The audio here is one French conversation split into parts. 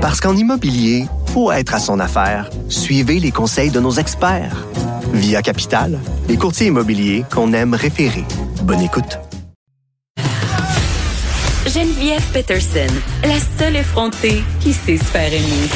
Parce qu'en immobilier, faut être à son affaire. Suivez les conseils de nos experts. Via Capital, les courtiers immobiliers qu'on aime référer. Bonne écoute. Geneviève Peterson, la seule effrontée qui sait se faire aimer.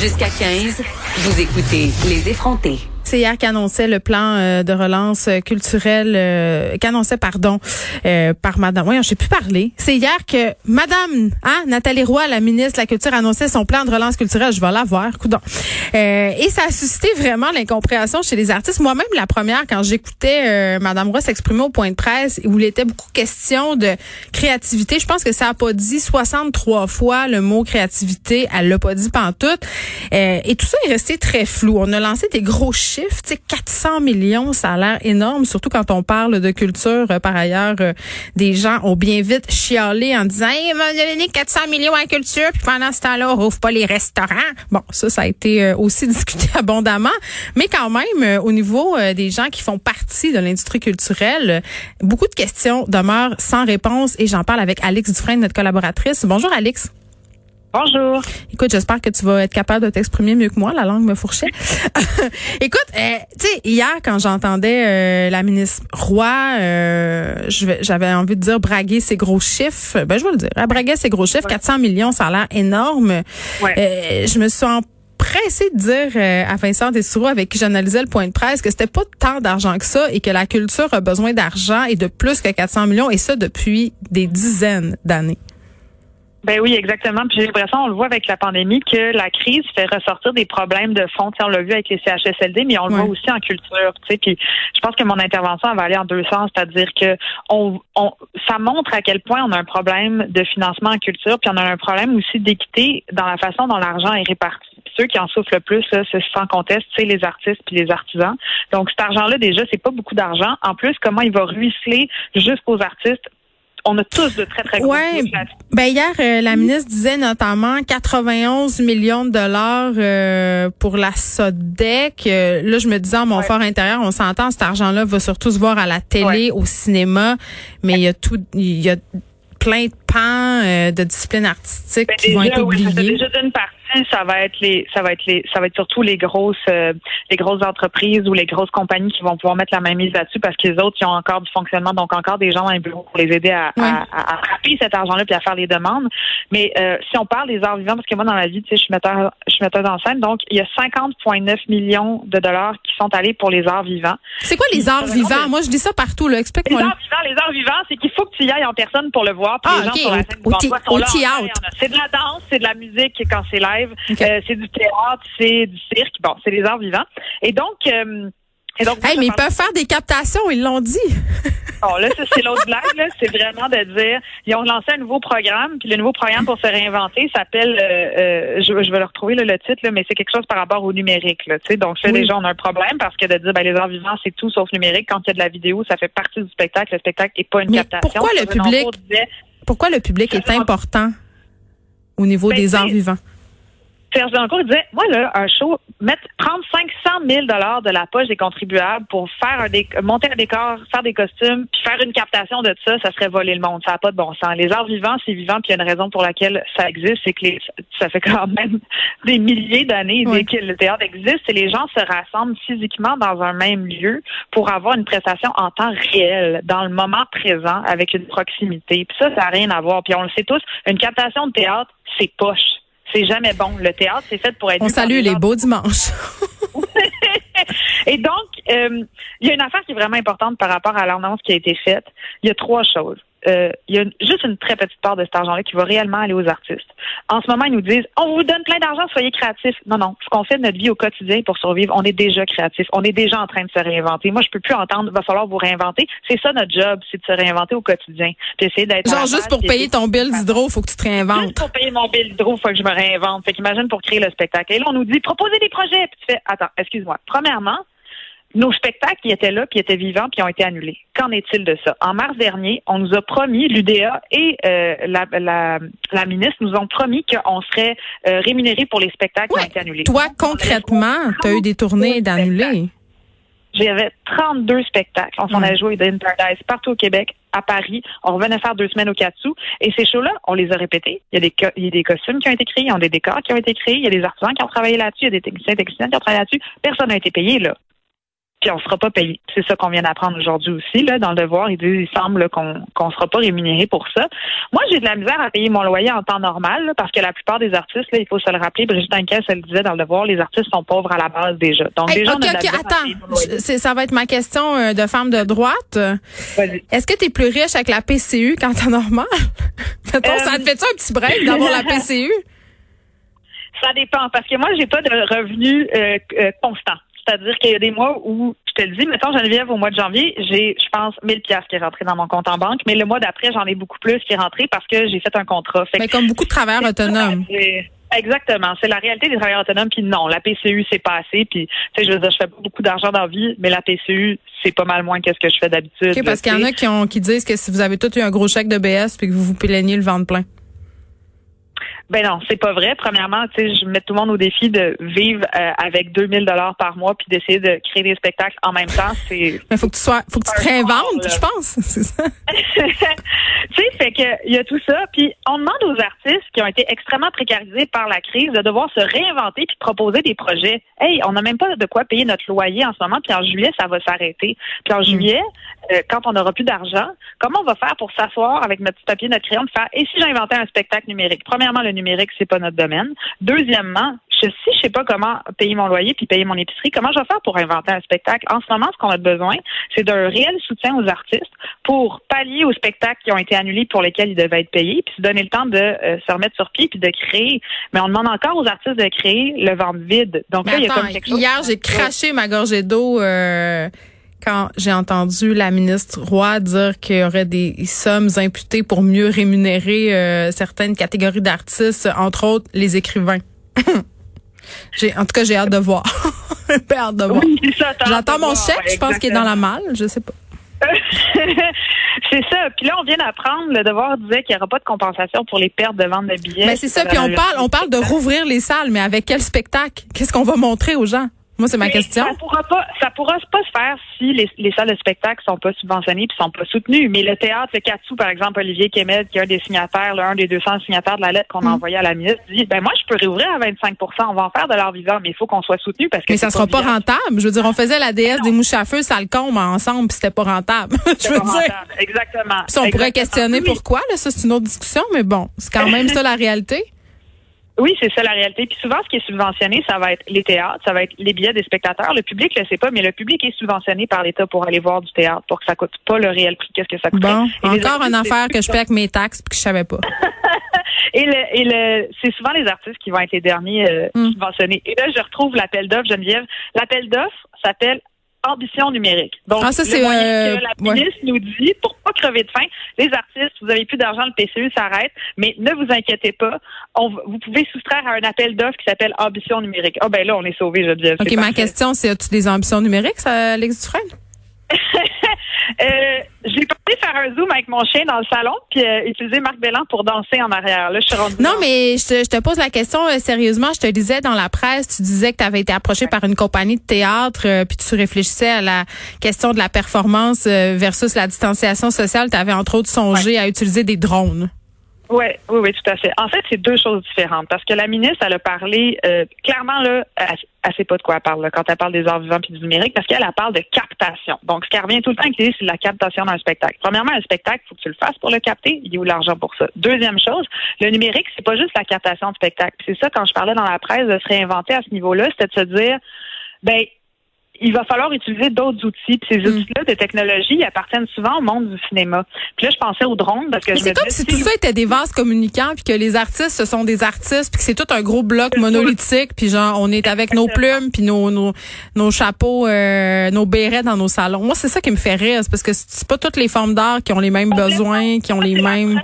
Jusqu'à 15, vous écoutez Les effrontés. C'est hier qu'annonçait le plan euh, de relance culturelle, euh, qu'annonçait, pardon, euh, par Madame. Oui, je sais plus parler. C'est hier que Madame, hein, Nathalie Roy, la ministre de la Culture, annonçait son plan de relance culturelle. Je vais la voir, coudon. Euh, et ça a suscité vraiment l'incompréhension chez les artistes. Moi-même, la première, quand j'écoutais Madame Roy s'exprimer au point de presse, où il était beaucoup question de créativité, je pense que ça a pas dit 63 fois le mot créativité. Elle l'a pas dit pantoute. et tout ça est resté très flou. On a lancé des gros chiffres chiffre. 400 millions, ça a l'air énorme, surtout quand on parle de culture. Euh, par ailleurs, euh, des gens ont bien vite chialé en disant hey, va donner 400 millions à la culture, puis pendant ce temps-là, on rouvre pas les restaurants. Bon, ça, ça a été euh, aussi discuté abondamment. Mais quand même, au niveau des gens qui font partie de l'industrie culturelle, beaucoup de questions demeurent sans réponse. Et j'en parle avec Alex Dufresne, notre collaboratrice. Bonjour, Alex. Bonjour. Écoute, j'espère que tu vas être capable de t'exprimer mieux que moi. La langue me fourchait. Écoute, euh, tu sais, hier, quand j'entendais euh, la ministre Roy, euh, j'avais envie de dire braguer ses gros chiffres. Ben, je vais le dire. Braguait ses gros chiffres. 400 millions, ça a l'air énorme. je me suis pressée de dire à Vincent Dessoureau, avec qui j'analysais le point de presse, que c'était pas tant d'argent que ça et que la culture a besoin d'argent et de plus que 400 millions, et ça depuis des dizaines d'années. Ben oui, exactement. Puis j'ai l'impression, on le voit avec la pandémie, que la crise fait ressortir des problèmes de fond. on l'a vu avec les CHSLD, mais on le voit aussi en culture. Puis je pense que mon intervention va aller en deux sens, c'est-à-dire que on, on, ça montre à quel point on a un problème de financement en culture, puis on a un problème aussi d'équité dans la façon dont l'argent est réparti. ceux qui en souffrent le plus, c'est sans conteste, c'est les artistes puis les artisans. Donc cet argent-là, déjà, c'est pas beaucoup d'argent. En plus, comment il va ruisseler jusqu'aux artistes on a tous de très, très gros ouais. Ben hier, euh, la ministre disait notamment 91 millions de dollars euh, pour la SODEC. Euh, là, je me disais, en mon fort intérieur, on s'entend, cet argent-là va surtout se voir à la télé, au cinéma, mais il y a tout, il y a plein de pans de disciplines artistiques ben, qui vont être oubliés. déjà d'une partie ça va être les, ça va être les, ça va être surtout les grosses, euh, les grosses entreprises ou les grosses compagnies qui vont pouvoir mettre la main mise là-dessus parce que les autres, ils ont encore du fonctionnement, donc encore des gens dans les bureaux pour les aider à, à, à, cet argent-là puis à faire les demandes. Mais euh, si on parle des arts vivants, parce que moi dans la vie, tu sais, je suis metteur, je suis metteur en scène, donc il y a 50,9 millions de dollars qui sont allés pour les arts vivants. C'est quoi les arts vivants? Moi, je dis ça partout. Là, explique-moi. Les arts vivants, les arts vivants, c'est qu'il faut que tu y ailles en personne pour le voir. Puis ah, les gens sur la scène, au, au C'est de la danse, c'est de la musique quand c'est live. Euh, c'est du théâtre, c'est du cirque. Bon, c'est les arts vivants. Et donc, euh, et donc, mais ils peuvent faire des captations, ils l'ont dit. bon, là, c'est l'autre blague, là. C'est vraiment de dire, ils ont lancé un nouveau programme, puis le nouveau programme pour se réinventer s'appelle, euh, je, je, vais le retrouver, le titre, là, mais c'est quelque chose par rapport au numérique, là, tu sais. Donc, ça, déjà, on a un problème parce que de dire, ben, les arts vivants, c'est tout sauf numérique. Quand il y a de la vidéo, ça fait partie du spectacle. Le spectacle n'est pas une mais captation. Pourquoi le public, pourquoi le public est important au niveau ben, des arts vivants? Serge Dancourt disait, moi, là, un show, mettre, prendre 500 000 de la poche des contribuables pour faire un monter un décor, faire des costumes, puis faire une captation de ça, ça serait voler le monde. Ça n'a pas de bon sens. Les arts vivants, c'est vivant, puis il y a une raison pour laquelle ça existe, c'est que les, ça fait quand même des milliers d'années que le théâtre existe, et les gens se rassemblent physiquement dans un même lieu pour avoir une prestation en temps réel, dans le moment présent, avec une proximité. Puis ça, ça n'a rien à voir. Puis on le sait tous, une captation de théâtre, c'est poche c'est jamais bon. Le théâtre, c'est fait pour être. On salue les beaux dimanches. Et donc, euh, il y a une affaire qui est vraiment importante par rapport à l'annonce qui a été faite. Il y a trois choses. Euh, il y a juste une très petite part de cet argent-là qui va réellement aller aux artistes. En ce moment, ils nous disent on vous donne plein d'argent, soyez créatifs. Non, non. Ce qu'on fait de notre vie au quotidien pour survivre, on est déjà créatif. On est déjà en train de se réinventer. Moi, je peux plus entendre va falloir vous réinventer. C'est ça notre job, c'est de se réinventer au quotidien. D'essayer d'être. Genre juste pour payer ton bill d'hydro, faut que tu te réinventes. Juste pour payer mon bill d'hydro, faut que je me réinvente. Fait qu'imagine pour créer le spectacle. Et là, on nous dit proposez des projets. Puis tu fais attends, excuse-moi. Premièrement, nos spectacles qui étaient là, qui étaient vivants, puis ont été annulés. Qu'en est-il de ça? En mars dernier, on nous a promis, l'UDA et euh, la, la, la, ministre nous ont promis qu'on serait euh, rémunérés pour les spectacles qui ont été annulés. Toi, concrètement, tu as eu des tournées d'annulés? j'avais 32 spectacles. On s'en a joué dans Paradise partout au Québec, à Paris. On revenait faire deux semaines au Katsu. Et ces shows-là, on les a répétés. Il y a des, il y a des costumes qui ont été créés, il y a des décors qui ont été créés, il y a des artisans qui ont travaillé là-dessus, il y a des techniciens et techniciennes qui ont travaillé là-dessus. Personne n'a été payé, là puis on sera pas payé. C'est ça qu'on vient d'apprendre aujourd'hui aussi, là, dans le devoir. Il dit, il semble qu'on qu'on sera pas rémunéré pour ça. Moi, j'ai de la misère à payer mon loyer en temps normal, parce que la plupart des artistes, là, il faut se le rappeler, Brigitte Anquès, elle disait dans le devoir, les artistes sont pauvres à la base déjà. Donc, déjà, on a attends, ça va être ma question euh, de femme de droite. Est-ce que tu es plus riche avec la PCU qu'en temps normal? ça te euh, fait-tu un petit break d'avoir la PCU? Ça dépend, parce que moi, j'ai pas de revenus euh, constant. C'est-à-dire qu'il y a des mois où, je te le dis, mettons Geneviève, au mois de janvier, j'ai, je pense, 1000 pièces qui est rentré dans mon compte en banque, mais le mois d'après, j'en ai beaucoup plus qui est rentré parce que j'ai fait un contrat. mais comme beaucoup de travailleurs autonomes. Exactement. C'est la réalité des travailleurs autonomes. Puis non, la PCU, c'est pas assez. Puis, tu sais, je veux dire, je fais pas beaucoup d'argent dans la vie, mais la PCU, c'est pas mal moins que ce que je fais d'habitude. Parce qu'il y en a qui, ont, qui disent que si vous avez tout eu un gros chèque de BS puis que vous vous plaignez le ventre plein. Ben non, c'est pas vrai. Premièrement, tu sais, je mets tout le monde au défi de vivre euh, avec 2000 dollars par mois puis d'essayer de créer des spectacles en même temps. C'est. Mais faut que tu sois, faut que tu te réinventes, je pense. C'est ça. tu sais, fait que il y a tout ça. Puis on demande aux artistes qui ont été extrêmement précarisés par la crise de devoir se réinventer puis proposer des projets. Hey, on n'a même pas de quoi payer notre loyer en ce moment. Puis en juillet, ça va s'arrêter. Puis en mm. juillet, euh, quand on n'aura plus d'argent, comment on va faire pour s'asseoir avec notre petit papier, notre crayon, de faire et si j'inventais un spectacle numérique? Premièrement, le numérique, c'est pas notre domaine. Deuxièmement, je, si je sais pas comment payer mon loyer puis payer mon épicerie, comment je vais faire pour inventer un spectacle? En ce moment, ce qu'on a besoin, c'est d'un réel soutien aux artistes pour pallier aux spectacles qui ont été annulés pour lesquels ils devaient être payés, puis se donner le temps de euh, se remettre sur pied puis de créer. Mais on demande encore aux artistes de créer le ventre vide. Donc là, il y a comme quelque chose. Hier, j'ai craché ma gorgée d'eau. Euh, quand j'ai entendu la ministre Roy dire qu'il y aurait des sommes imputées pour mieux rémunérer euh, certaines catégories d'artistes, entre autres les écrivains. j'ai, en tout cas, j'ai hâte de voir. j'ai hâte de voir. J'attends mon chèque, je pense qu'il est dans la malle, je sais pas. c'est ça. Puis là, on vient d'apprendre, le devoir disait qu'il n'y aura pas de compensation pour les pertes de vente de billets. Mais c'est ça. Puis on parle, on parle de rouvrir les salles, mais avec quel spectacle? Qu'est-ce qu'on va montrer aux gens? Moi, c'est ma question. Ça pourra pas, ça pourra pas se faire si les, les salles de spectacle sont pas subventionnées puis sont pas soutenues. Mais le théâtre, le Katsu, par exemple, Olivier Kemed, qui est un des signataires, l'un des 200 signataires de la lettre qu'on a mm. envoyée à la ministre, dit, ben moi, je peux réouvrir à 25% On va en faire de l'art vivant, mais il faut qu'on soit soutenu parce que. Mais ça sera pas, rentable. Je veux dire, on faisait la déesse des mouches à feu, ça le combe ensemble, puis c'était pas rentable. je veux dire. Exactement. Puis on pourrait questionner pourquoi, là, ça, c'est une autre discussion, mais bon, c'est quand même ça la réalité. Oui, c'est ça la réalité. Puis souvent, ce qui est subventionné, ça va être les théâtres, ça va être les billets des spectateurs. Le public le sait pas, mais le public est subventionné par l'État pour aller voir du théâtre, pour que ça coûte pas le réel prix. Qu'est-ce que ça coûte Bon, encore une affaire que je paie avec mes taxes puis que je savais pas. et le, et le, c'est souvent les artistes qui vont être les derniers euh, hmm. subventionnés. Et là, je retrouve l'appel d'offres, Geneviève. L'appel d'offres s'appelle ambition numérique. Donc, ah, ça, c'est, euh, que la ministre nous dit, pour pas crever de faim, les artistes, vous avez plus d'argent, le PCU s'arrête, mais ne vous inquiétez pas, on, vous pouvez soustraire à un appel d'offres qui s'appelle ambition numérique. Ah ben là, on est sauvé, je dis. OK, ma question, c'est as-tu des ambitions numériques, ça, Alex Dufresne? euh, j'ai pensé faire un zoom avec mon chien dans le salon puis euh, utiliser Marc Bellan pour danser en arrière. Là, je suis Non, mais je te, pose la question euh, sérieusement. Je te disais dans la presse, tu disais que tu avais été approché par une compagnie de théâtre euh, puis tu réfléchissais à la question de la performance versus la distanciation sociale. Tu avais entre autres songé à utiliser des drones. Oui, oui, oui, tout à fait. En fait, c'est deux choses différentes parce que la ministre, elle a parlé euh, clairement là, elle, elle sait pas de quoi elle parle quand elle parle des arts vivants et du numérique parce qu'elle parle de captation. Donc, ce qui revient tout le temps c'est la captation d'un spectacle. Premièrement, un spectacle, faut que tu le fasses pour le capter. Il y a où l'argent pour ça? Deuxième chose, le numérique, c'est pas juste la captation de spectacle. C'est ça quand je parlais dans la presse de se réinventer à ce niveau-là, c'était de se dire, ben il va falloir utiliser d'autres outils. Puis ces hmm. outils-là de technologie appartiennent souvent au monde du cinéma. Puis là, je pensais aux drones parce que C'est comme si tout ça était des vases communicants, puis que les artistes, ce sont des artistes, puis que c'est tout un gros bloc monolithique, puis genre on est avec nos plumes, puis nos, nos, nos chapeaux, euh, nos bérets dans nos salons. Moi, c'est ça qui me fait rire, parce que c'est pas toutes les formes d'art qui ont les mêmes besoins, qui ont les mêmes.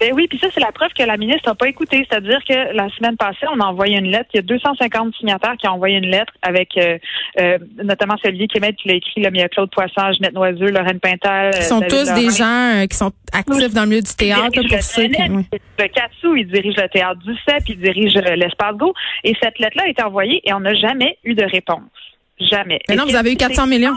Ben oui, puis ça, c'est la preuve que la ministre n'a pas écouté. C'est-à-dire que la semaine passée, on a envoyé une lettre. Il y a 250 signataires qui ont envoyé une lettre avec euh, euh, notamment celui qui qui l'a écrit, là, mais il y a Claude Poisson, Jeanette Noiseux, Lorraine Pintal. Ils sont tous des gens euh, qui sont actifs dans le milieu du théâtre. Pour ceux qui, Le Katsou, il dirige le théâtre du CEP, il dirige l'espace Go. Et cette lettre-là a été envoyée et on n'a jamais eu de réponse. Jamais. Mais non, vous avez eu 400 millions.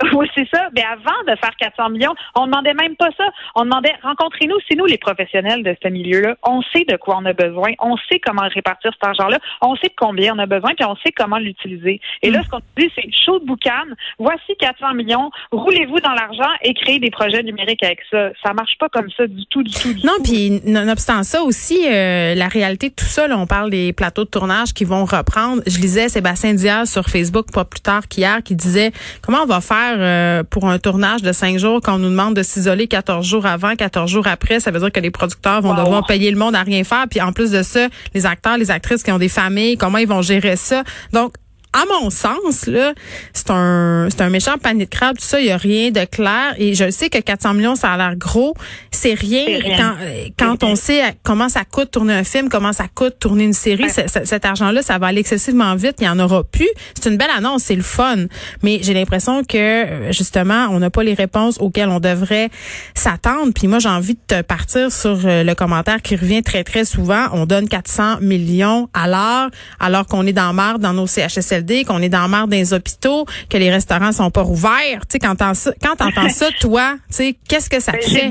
Oui, c'est ça. Mais avant de faire 400 millions, on demandait même pas ça. On demandait rencontrez-nous, c'est nous les professionnels de ce milieu-là. On sait de quoi on a besoin, on sait comment répartir cet argent-là, on sait de combien on a besoin, puis on sait comment l'utiliser. Et là, ce qu'on dit, c'est chaud de boucan. Voici 400 millions. Roulez-vous dans l'argent et créez des projets numériques avec ça. Ça marche pas comme ça du tout, du tout. Du non, puis nonobstant ça aussi, euh, la réalité de tout ça, là, on parle des plateaux de tournage qui vont reprendre. Je lisais Sébastien Diaz sur Facebook pas plus tard qu'hier qui disait comment on va faire euh, pour un tournage de cinq jours quand on nous demande de s'isoler 14 jours avant, 14 jours après. Ça veut dire que les producteurs vont devoir payer le monde à rien faire. Puis en plus de ça, les acteurs, les actrices qui ont des familles, comment ils vont gérer ça? Donc, à mon sens, là, c'est un, c'est un méchant panier de crabe. Tout ça, il y a rien de clair. Et je sais que 400 millions, ça a l'air gros. C'est rien, quand, quand on sait comment ça coûte tourner un film, comment ça coûte tourner une série. Cet argent-là, ça va aller excessivement vite. Il y en aura plus. C'est une belle annonce, c'est le fun. Mais j'ai l'impression que justement, on n'a pas les réponses auxquelles on devrait s'attendre. Puis moi, j'ai envie de te partir sur euh, le commentaire qui revient très très souvent. On donne 400 millions à l'heure, alors qu'on est dans marre dans nos CHSL qu'on est dans la marre des hôpitaux, que les restaurants sont pas ouverts. Tu sais, quand t'entends ça, quand t'entends ça, toi, tu sais, qu'est-ce que ça ben, fait?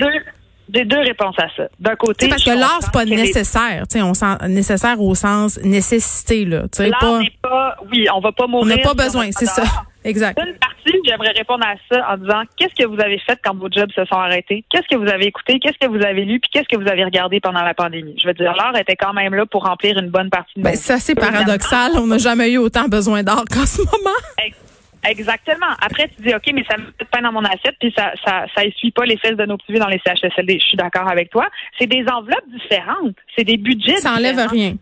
J'ai deux réponses à ça. D'un côté, parce que l'art c'est pas nécessaire, on sent nécessaire au sens nécessité là, tu sais pas. pas. Oui, on va pas mourir. On n'a pas besoin, c'est ça. Exact. Une partie, j'aimerais répondre à ça en disant qu'est-ce que vous avez fait quand vos jobs se sont arrêtés? Qu'est-ce que vous avez écouté? Qu'est-ce que vous avez lu? Puis qu'est-ce que vous avez regardé pendant la pandémie? Je veux dire, l'art était quand même là pour remplir une bonne partie de. Ben, c'est assez paradoxal. On n'a jamais eu autant besoin d'art qu'en ce moment. Exactement. Après, tu dis, OK, mais ça me fait pas dans mon assiette, puis ça, ça, ça essuie pas les fesses de nos petits dans les CHSLD. Je suis d'accord avec toi. C'est des enveloppes différentes. C'est des budgets Ça enlève rien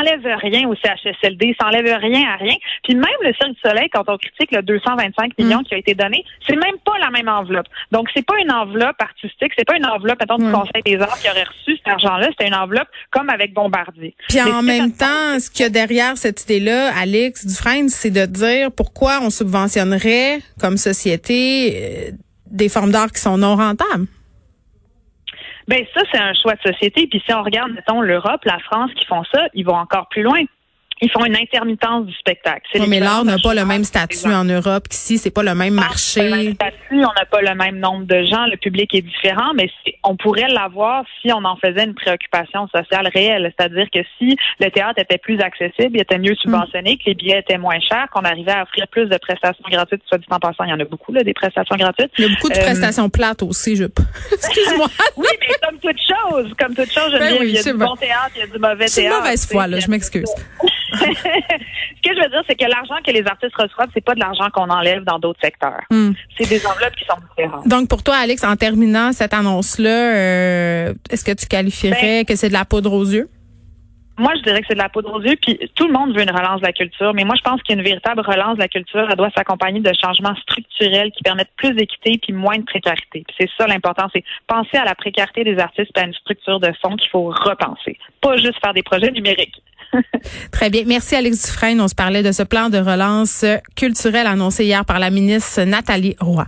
enlève rien au CHSLD, ça enlève rien à rien. Puis même le Cirque du Soleil, quand on critique le 225 millions mm. qui a été donné, c'est même pas la même enveloppe. Donc c'est pas une enveloppe artistique, c'est pas une enveloppe, mettons, du Conseil des arts qui aurait reçu cet argent-là, c'était une enveloppe comme avec Bombardier. Puis en même temps, ce qu'il y a derrière cette idée-là, Alex Dufresne, c'est de dire pourquoi on subventionnerait comme société euh, des formes d'art qui sont non rentables. Ben ça, c'est un choix de société. Puis si on regarde, mettons, l'Europe, la France qui font ça, ils vont encore plus loin ils font une intermittence du spectacle. Oui, mais l'art n'a pas le même statut en Europe qu'ici, c'est pas le même marché. Le même statut, on n'a pas le même nombre de gens, le public est différent, mais on pourrait l'avoir si on en faisait une préoccupation sociale réelle. C'est-à-dire que si le théâtre était plus accessible, il était mieux subventionné, que les billets étaient moins chers, qu'on arrivait à offrir plus de prestations gratuites, soit dit en passant, il y en a beaucoup, là, des prestations gratuites. Il y a beaucoup de euh, prestations plates aussi, je Excuse-moi. oui, mais comme toute chose, comme toute chose, je ben il y a du bon théâtre, il y a du mauvais théâtre. C'est mauvaise foi, là, je m'excuse. Ce que je veux dire, c'est que l'argent que les artistes reçoivent, c'est pas de l'argent qu'on enlève dans d'autres secteurs. Hmm. C'est des enveloppes qui sont différentes. Donc, pour toi, Alex, en terminant cette annonce-là, euh, est-ce que tu qualifierais ben, que c'est de la poudre aux yeux? Moi, je dirais que c'est de la poudre aux yeux, puis tout le monde veut une relance de la culture, mais moi, je pense qu'une véritable relance de la culture, elle doit s'accompagner de changements structurels qui permettent plus d'équité puis moins de précarité. C'est ça l'important, c'est penser à la précarité des artistes et à une structure de fond qu'il faut repenser, pas juste faire des projets numériques. Très bien. Merci, Alex Dufresne. On se parlait de ce plan de relance culturelle annoncé hier par la ministre Nathalie Roy.